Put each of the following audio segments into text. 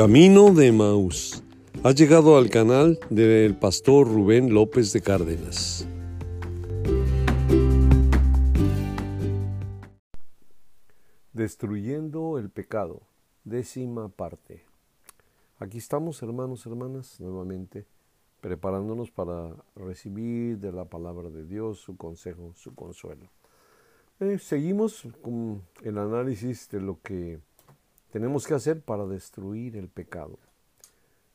Camino de Maús. Ha llegado al canal del pastor Rubén López de Cárdenas. Destruyendo el pecado. Décima parte. Aquí estamos, hermanos, hermanas, nuevamente, preparándonos para recibir de la palabra de Dios su consejo, su consuelo. Eh, seguimos con el análisis de lo que tenemos que hacer para destruir el pecado.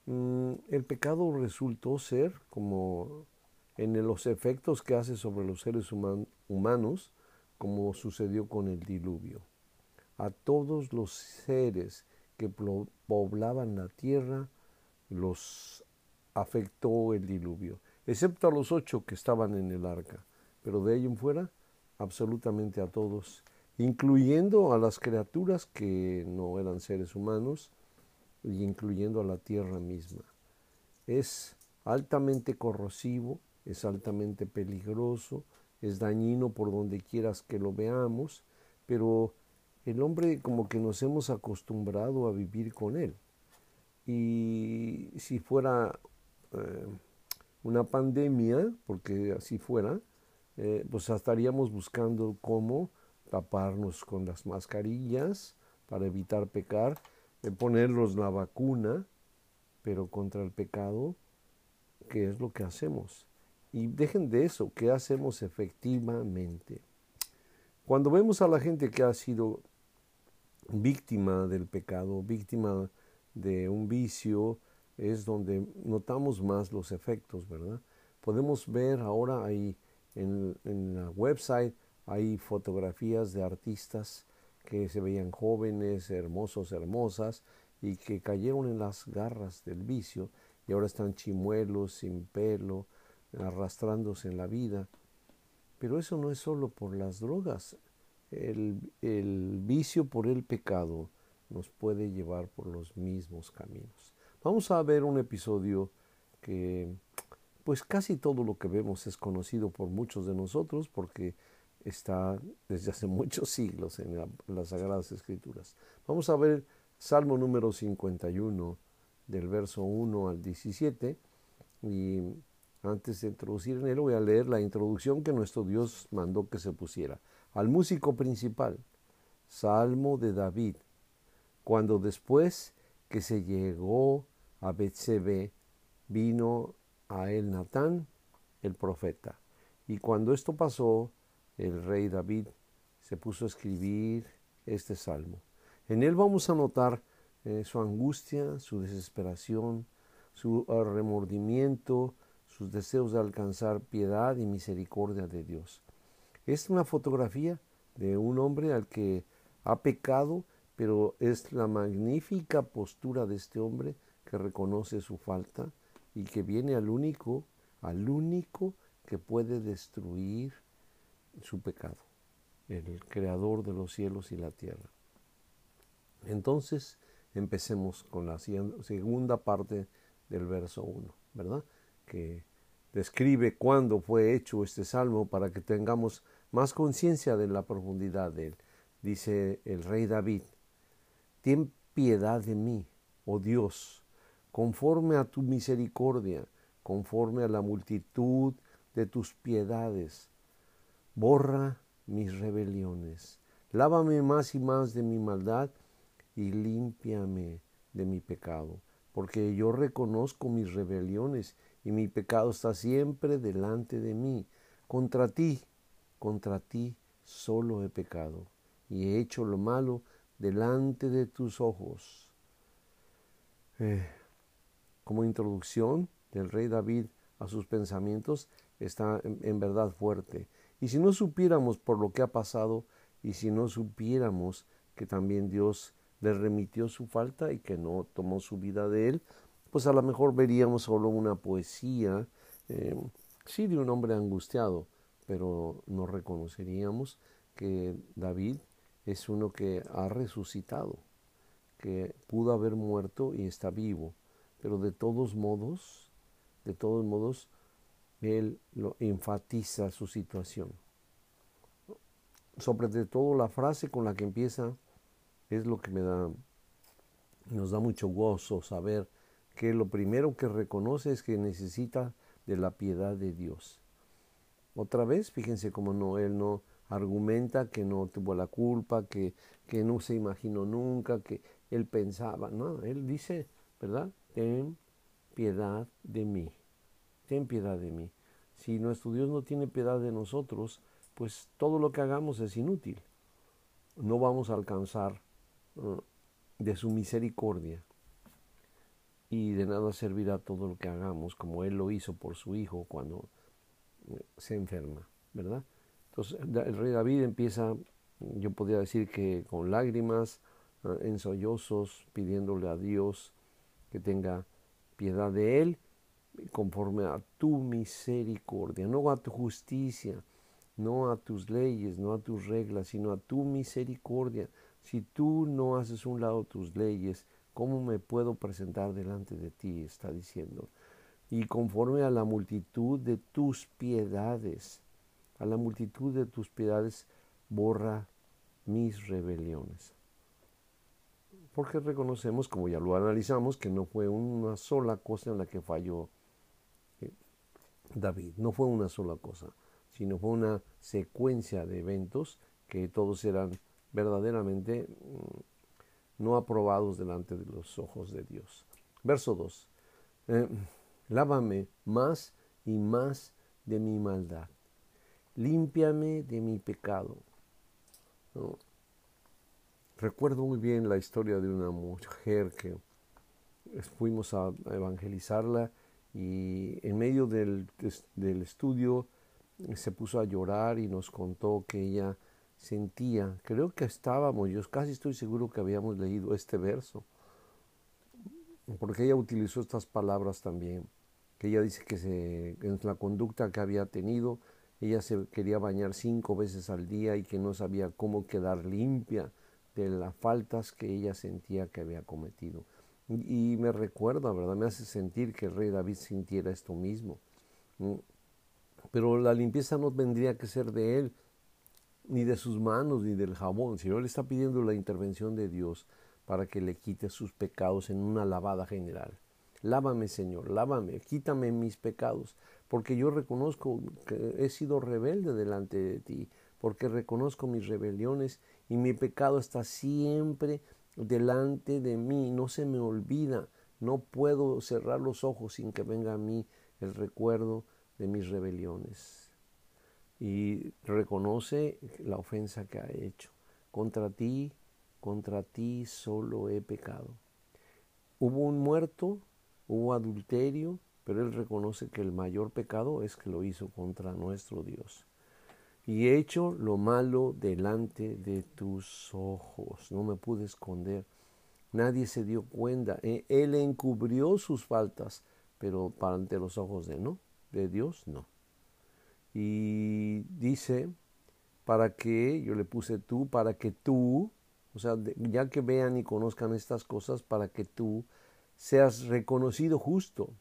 Mm, el pecado resultó ser como en los efectos que hace sobre los seres humanos, como sucedió con el diluvio. A todos los seres que poblaban la tierra los afectó el diluvio, excepto a los ocho que estaban en el arca, pero de ahí en fuera absolutamente a todos incluyendo a las criaturas que no eran seres humanos y incluyendo a la tierra misma. Es altamente corrosivo, es altamente peligroso, es dañino por donde quieras que lo veamos, pero el hombre como que nos hemos acostumbrado a vivir con él. Y si fuera eh, una pandemia, porque así fuera, eh, pues estaríamos buscando cómo taparnos con las mascarillas para evitar pecar, ponernos la vacuna, pero contra el pecado, ¿qué es lo que hacemos? Y dejen de eso, ¿qué hacemos efectivamente? Cuando vemos a la gente que ha sido víctima del pecado, víctima de un vicio, es donde notamos más los efectos, ¿verdad? Podemos ver ahora ahí en, en la website hay fotografías de artistas que se veían jóvenes, hermosos, hermosas, y que cayeron en las garras del vicio y ahora están chimuelos, sin pelo, arrastrándose en la vida. Pero eso no es solo por las drogas. El, el vicio por el pecado nos puede llevar por los mismos caminos. Vamos a ver un episodio que pues casi todo lo que vemos es conocido por muchos de nosotros porque está desde hace muchos siglos en, las Sagradas Escrituras. Vamos a ver Salmo número 51, del verso 1 al 17, y antes de introducir en él voy a leer la introducción que nuestro Dios mandó que se pusiera. Al músico principal, Salmo de David, cuando después que se llegó a Betsebe, vino a él Natán, el profeta. Y cuando esto pasó, el rey David se puso a escribir este salmo. En él vamos a notar eh, su angustia, su desesperación, su ah, remordimiento, sus deseos de alcanzar piedad y misericordia de Dios. Es una fotografía de un hombre al que ha pecado, pero es la magnífica postura de este hombre que reconoce su falta y que viene al único, al único que puede destruir su pecado, el creador de los cielos y la tierra. Entonces, empecemos con la segunda parte del verso 1, ¿verdad? Que describe cuándo fue hecho este salmo para que tengamos más conciencia de la profundidad de él. Dice el rey David, ten piedad de mí, oh Dios, conforme a tu misericordia, conforme a la multitud de tus piedades borra mis rebeliones, lávame más y más de mi maldad y límpiame de mi pecado, porque yo reconozco mis rebeliones y mi pecado está siempre delante de mí. Contra ti, contra ti solo he pecado y he hecho lo malo delante de tus ojos. Eh, como introducción del rey David a sus pensamientos está en verdad fuerte y si no supiéramos por lo que ha pasado y si no supiéramos que también Dios le remitió su falta y que no tomó su vida de él, pues a lo mejor veríamos solo una poesía, eh, sí, de un hombre angustiado, pero no reconoceríamos que David es uno que ha resucitado, que pudo haber muerto y está vivo, pero de todos modos, de todos modos, él lo enfatiza su situación. Sobre todo la frase con la que empieza es lo que me da Nos da mucho gozo saber que lo primero que reconoce es que necesita de la piedad de Dios. Otra vez, fíjense cómo no, él no argumenta que no tuvo la culpa, que, que no se imaginó nunca, que él pensaba, no, él dice, ¿verdad? Ten piedad de mí, ten piedad de mí. Si nuestro Dios no tiene piedad de nosotros, pues todo lo que hagamos es inútil. No vamos a alcanzar uh, de su misericordia y de nada servirá todo lo que hagamos como Él lo hizo por su Hijo cuando eh, se enferma, ¿verdad? Entonces el rey David empieza, yo podría decir que con lágrimas, uh, en sollozos, pidiéndole a Dios que tenga piedad de Él conforme a tu misericordia, no a tu justicia, no a tus leyes, no a tus reglas, sino a tu misericordia. Si tú no haces un lado tus leyes, ¿cómo me puedo presentar delante de ti? Está diciendo. Y conforme a la multitud de tus piedades, a la multitud de tus piedades, borra mis rebeliones. Porque reconocemos, como ya lo analizamos, que no fue una sola cosa en la que falló David, no fue una sola cosa sino fue una secuencia de eventos que todos eran verdaderamente mm, no aprobados delante de los ojos de Dios. Verso 2. Eh, lávame más y más de mi maldad. Límpiame de mi pecado. Recuerdo muy bien la historia de una mujer que fuimos a evangelizarla y en medio del, del estudio se puso a llorar y nos contó que ella sentía, creo que estábamos, yo casi estoy seguro que habíamos leído este verso, porque ella utilizó estas palabras también, que ella dice que se, en la conducta que había tenido, ella se quería bañar cinco veces al día y que no sabía cómo quedar limpia de las faltas que ella sentía que había cometido. Y, me recuerda, ¿verdad? Me hace sentir que el rey David sintiera esto mismo. Pero la limpieza no tendría que ser de él, ni de sus manos, ni del jabón, sino él está pidiendo la intervención de Dios para que le quite sus pecados en una lavada general. Lávame, Señor, lávame, quítame mis pecados, porque yo reconozco que he sido rebelde delante de ti, porque reconozco mis rebeliones y mi pecado está siempre delante de mí, no se me olvida, no puedo cerrar los ojos sin que venga a mí el recuerdo de mis rebeliones y reconoce la ofensa que ha hecho. Contra ti, contra ti solo he pecado. Hubo un muerto, hubo adulterio, pero él reconoce que el mayor pecado es que lo hizo contra nuestro Dios. Y he hecho lo malo delante de tus ojos. No me pude esconder. Nadie se dio cuenta. E, él encubrió sus faltas, pero ante los ojos de no de Dios, no. Y dice, para que, yo le puse tú, para que tú, o sea, ya que vean y conozcan estas cosas, para que tú seas reconocido justo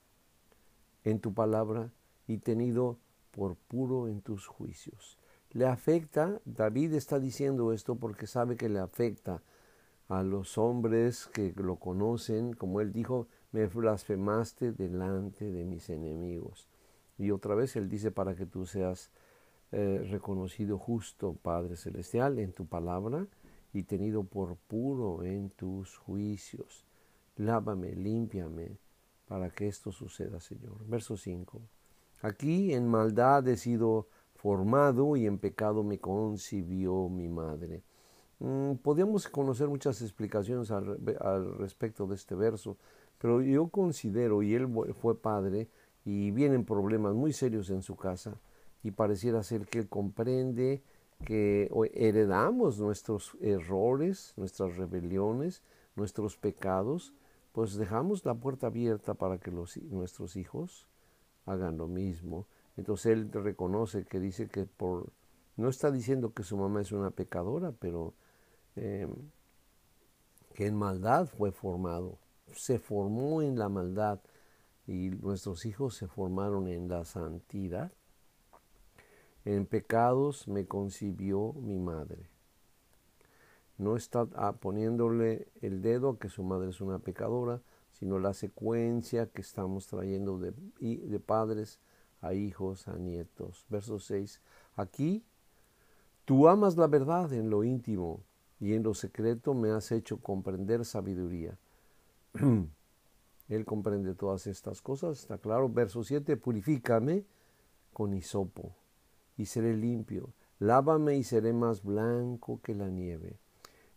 en tu palabra y tenido por puro en tus juicios. Le afecta, David está diciendo esto porque sabe que le afecta a los hombres que lo conocen, como él dijo, me blasfemaste delante de mis enemigos. Y otra vez Él dice para que tú seas eh, reconocido justo, Padre Celestial, en tu palabra y tenido por puro en tus juicios. Lávame, límpiame, para que esto suceda, Señor. Verso 5. Aquí en maldad he sido formado y en pecado me concibió mi madre. Mm, podríamos conocer muchas explicaciones al, respecto de este verso, pero yo considero, y él fue padre, y vienen problemas muy serios en su casa y pareciera ser que él comprende que heredamos nuestros errores, nuestras rebeliones, nuestros pecados, pues dejamos la puerta abierta para que nuestros hijos hagan lo mismo. Entonces él reconoce que dice que por, no está diciendo que su mamá es una pecadora, pero em, que en maldad fue formado, se formó en la maldad y nuestros hijos se formaron en la santidad. En pecados me concibió mi madre. no está ah, poniéndole el dedo a que su madre es una pecadora, sino la secuencia que estamos trayendo de, de padres a hijos, a nietos. Verso 6. Aquí tú amas la verdad en lo íntimo y en lo secreto me has hecho comprender sabiduría. Él comprende todas estas cosas, está claro. Verso 7, purifícame con hisopo y seré limpio. Lávame y seré más blanco que la nieve.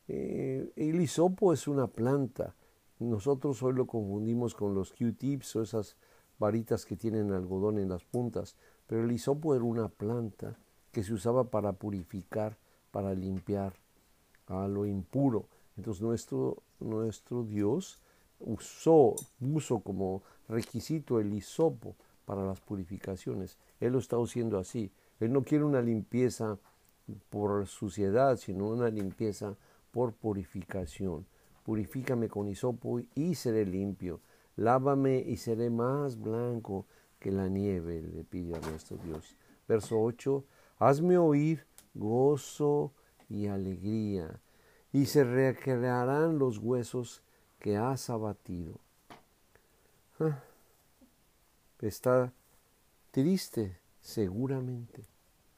Eh, el hisopo es una planta. Nosotros hoy lo confundimos con los Q-tips o esas varitas que tienen algodón en las puntas. Pero el hisopo era una planta que se usaba para purificar, para limpiar a lo impuro. Entonces nuestro, nuestro Dios usó, puso como requisito el hisopo para las purificaciones. Él lo está haciendo así. Él no quiere una limpieza por suciedad, sino una limpieza por purificación. Purifícame con hisopo y seré limpio. Lávame y seré más blanco que la nieve, le pide a nuestro Dios. Verso 8. Hazme oír gozo y alegría, y se recrearán los huesos que has abatido. Ah, está triste, seguramente,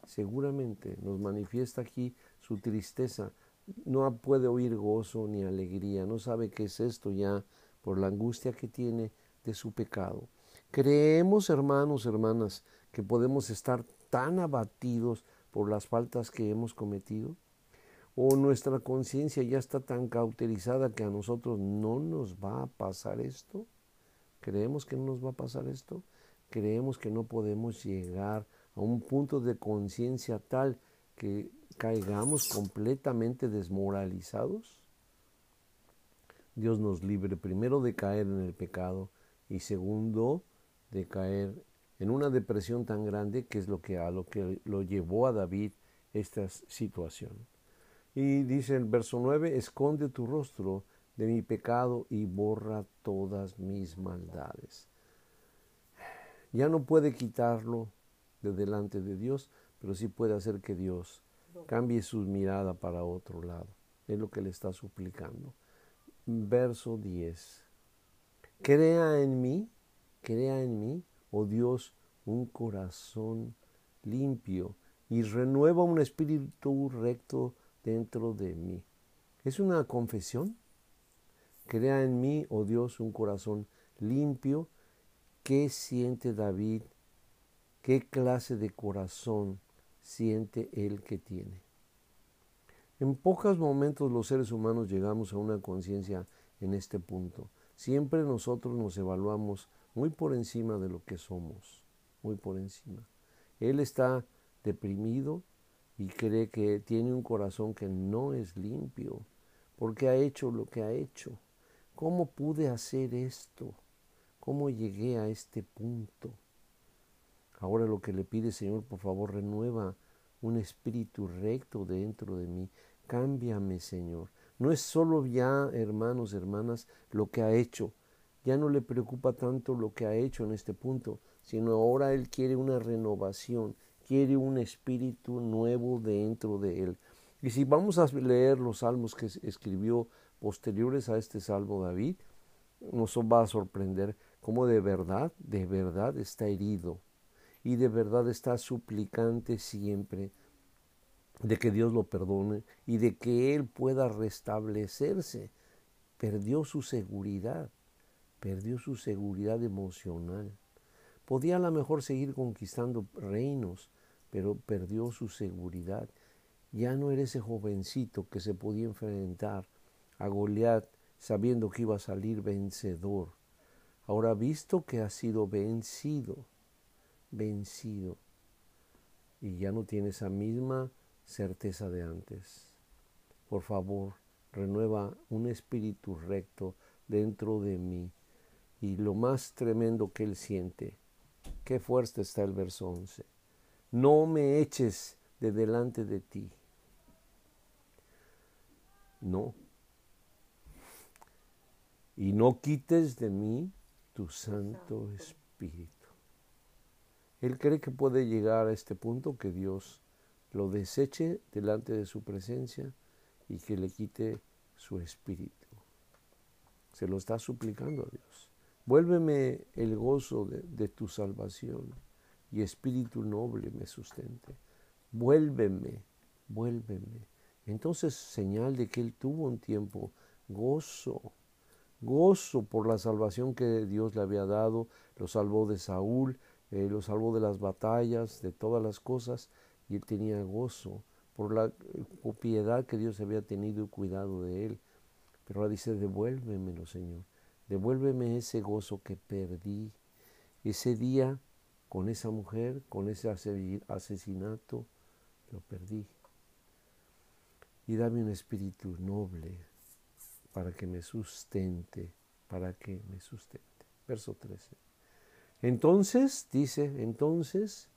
seguramente nos manifiesta aquí su tristeza. No puede oír gozo ni alegría, no sabe qué es esto ya por la angustia que tiene de su pecado. Creemos, hermanos, hermanas, que podemos estar tan abatidos por las faltas que hemos cometido? ¿O nuestra conciencia ya está tan cauterizada que a nosotros no nos va a pasar esto? ¿Creemos que no nos va a pasar esto? ¿Creemos que no podemos llegar a un punto de conciencia tal que caigamos completamente desmoralizados? Dios nos libre primero de caer en el pecado y segundo de caer en una depresión tan grande que es lo que a lo que lo llevó a David esta situación. Y dice el verso 9, esconde tu rostro de mi pecado y borra todas mis maldades. Ya no puede quitarlo de delante de Dios, pero sí puede hacer que Dios cambie su mirada para otro lado. Es lo que le está suplicando. Verso 10. Crea en mí, crea en mí oh Dios, un corazón limpio y renueva un espíritu recto dentro de mí. Es una confesión. Crea en mí, oh Dios, un corazón limpio. ¿Qué siente David? ¿Qué clase de corazón siente él que tiene? En pocos momentos los seres humanos llegamos a una conciencia en este punto. Siempre nosotros nos evaluamos muy por encima de lo que somos, muy por encima. Él está deprimido y cree que tiene un corazón que no es limpio, porque ha hecho lo que ha hecho. ¿Cómo pude hacer esto? ¿Cómo llegué a este punto? Ahora lo que le pide, Señor, por favor, renueva un espíritu recto dentro de mí. Cámbiame, Señor. No es solo ya, hermanos, hermanas, lo que ha hecho, ya no le preocupa tanto lo que ha hecho en este punto, sino ahora él quiere una renovación, quiere un espíritu nuevo dentro de él. Y si vamos a leer los salmos que escribió posteriores a este salmo David, nos va a sorprender cómo de verdad, de verdad está herido y de verdad está suplicante siempre de que Dios lo perdone y de que él pueda restablecerse. Perdió su seguridad perdió su seguridad emocional. Podía a lo mejor seguir conquistando reinos, pero perdió su seguridad. Ya no era ese jovencito que se podía enfrentar a Goliat sabiendo que iba a salir vencedor. Ahora visto que ha sido vencido, vencido, y ya no tiene esa misma certeza de antes. Por favor, renueva un espíritu recto dentro de mí y lo más tremendo que él siente. Qué fuerte está el verso 11. No me eches de delante de ti. No. Y no quites de mí tu Santo Espíritu. Él cree que puede llegar a este punto que Dios lo deseche delante de su presencia y que le quite su espíritu. Se lo está suplicando a Dios. Vuélveme el gozo de, tu salvación y espíritu noble me sustente. Vuélveme, vuélveme. Entonces, señal de que él tuvo un tiempo gozo, gozo por la salvación que Dios le había dado, lo salvó de Saúl, eh, lo salvó de las batallas, de todas las cosas, y él tenía gozo por la eh, piedad que Dios había tenido y cuidado de él. Pero ahora dice, devuélvemelo, Señor, devuélveme ese gozo que perdí, ese día con esa mujer, con ese asesinato, lo perdí. Y dame un espíritu noble para que me sustente, para que me sustente. Verso 13. Entonces, dice, entonces,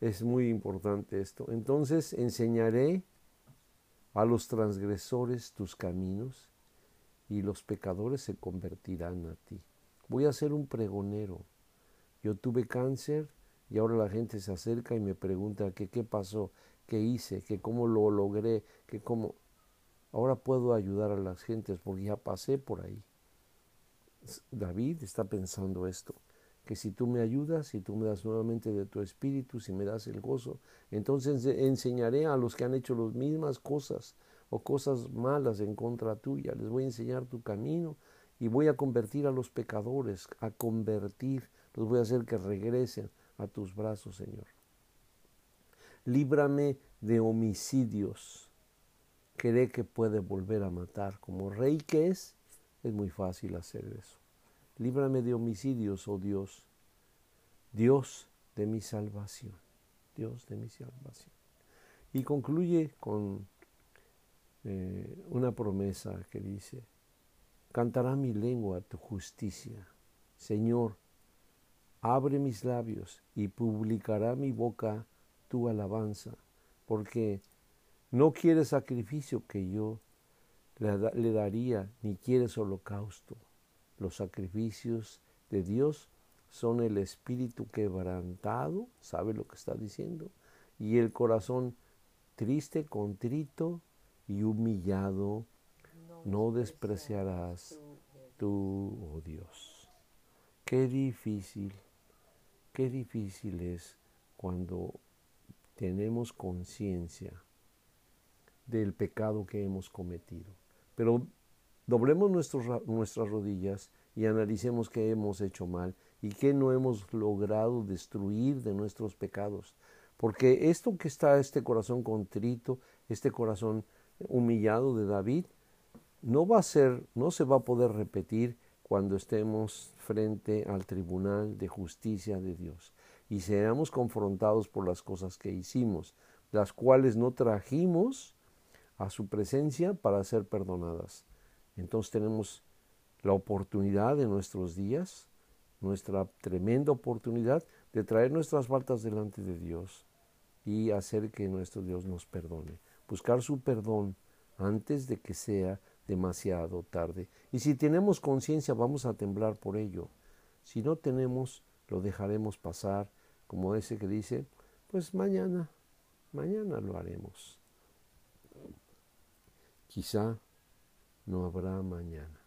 es muy importante esto, entonces enseñaré a los transgresores tus caminos y los pecadores se convertirán a ti. Voy a ser un pregonero. Yo tuve cáncer y ahora la gente se acerca y me pregunta qué pasó, qué hice, que cómo lo logré, que cómo... Ahora puedo ayudar a las gentes porque ya pasé por ahí. David está pensando esto, que si tú me ayudas, si tú me das nuevamente de tu espíritu, si me das el gozo, entonces enseñaré a los que han hecho las mismas cosas o cosas malas en contra tuya, les voy a enseñar tu camino y voy a convertir a los pecadores, a convertir, los voy a hacer que regresen a tus brazos, Señor. Líbrame de homicidios. Cree que puede volver a matar. Como rey que es, es muy fácil hacer eso. Líbrame de homicidios, oh Dios. Dios de mi salvación. Dios de mi salvación. Y concluye con eh, una promesa que dice, cantará mi lengua tu justicia. Señor, abre mis labios y publicará mi boca tu alabanza, porque no quieres sacrificio que yo le, daría, ni quieres holocausto. Los sacrificios de Dios son el espíritu quebrantado, ¿sabe lo que está diciendo? Y el corazón triste, contrito y humillado, no despreciarás tú, oh Dios. Qué difícil, qué difícil es cuando tenemos conciencia del pecado que hemos cometido. Pero doblemos nuestras rodillas y analicemos qué hemos hecho mal y qué no hemos logrado destruir de nuestros pecados. Porque esto que está, este corazón contrito, este corazón humillado de David, no va a ser, no se va a poder repetir cuando estemos frente al tribunal de justicia de Dios y seamos confrontados por las cosas que hicimos, las cuales no trajimos a su presencia para ser perdonadas. Entonces tenemos la oportunidad de nuestros días, nuestra tremenda oportunidad de traer nuestras faltas delante de Dios y hacer que nuestro Dios nos perdone. Buscar su perdón antes de que sea demasiado tarde. Y si tenemos conciencia, vamos a temblar por ello. Si no tenemos, lo dejaremos pasar como ese que dice, pues mañana, mañana lo haremos. Quizá no habrá mañana.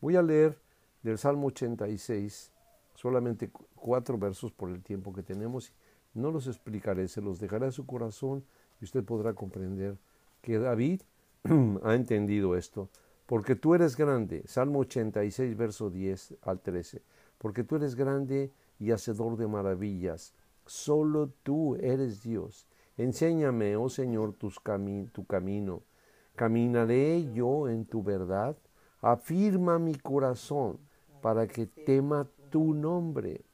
Voy a leer del Salmo 86, solamente cuatro versos por el tiempo que tenemos. No los explicaré, se los dejaré a su corazón y usted podrá comprender que David ha entendido esto. Porque tú eres grande, Salmo 86, verso 10 al 13. Porque tú eres grande y hacedor de maravillas. Solo tú eres Dios. Enséñame, oh Señor, tus tu camino. Caminaré yo en tu verdad. Afirma mi corazón para que tema tu nombre.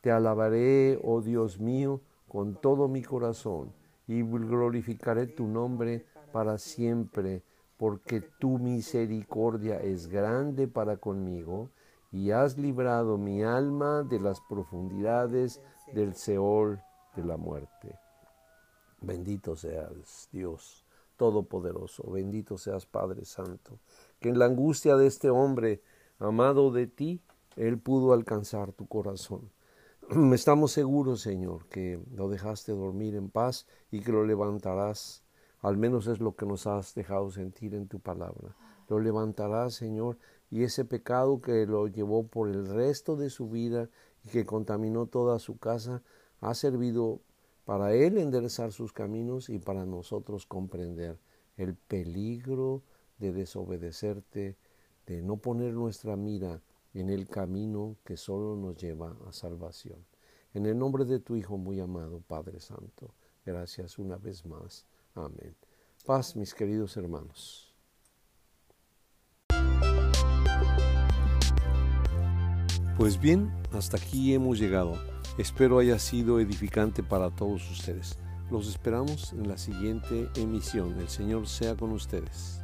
Te alabaré, oh Dios mío, con todo mi corazón y glorificaré tu nombre para siempre, porque tu misericordia es grande para conmigo y has librado mi alma de las profundidades del Seol de la muerte. Bendito seas Dios Todopoderoso, bendito seas Padre Santo, que en la angustia de este hombre amado de ti, Él pudo alcanzar tu corazón. Estamos seguros, Señor, que lo dejaste dormir en paz y que lo levantarás Al menos es lo que nos has dejado sentir en tu palabra. Lo levantarás, Señor, y ese pecado que lo llevó por el resto de su vida y que contaminó toda su casa, ha servido para él enderezar sus caminos y para nosotros comprender el peligro de desobedecerte, de no poner nuestra mira en el camino que solo nos lleva a salvación. En el nombre de tu Hijo muy amado, Padre Santo, gracias una vez más. Amén. Paz, mis queridos hermanos. Pues bien, hasta aquí hemos llegado. Espero haya sido edificante para todos ustedes. Los esperamos en la siguiente emisión. El Señor sea con ustedes.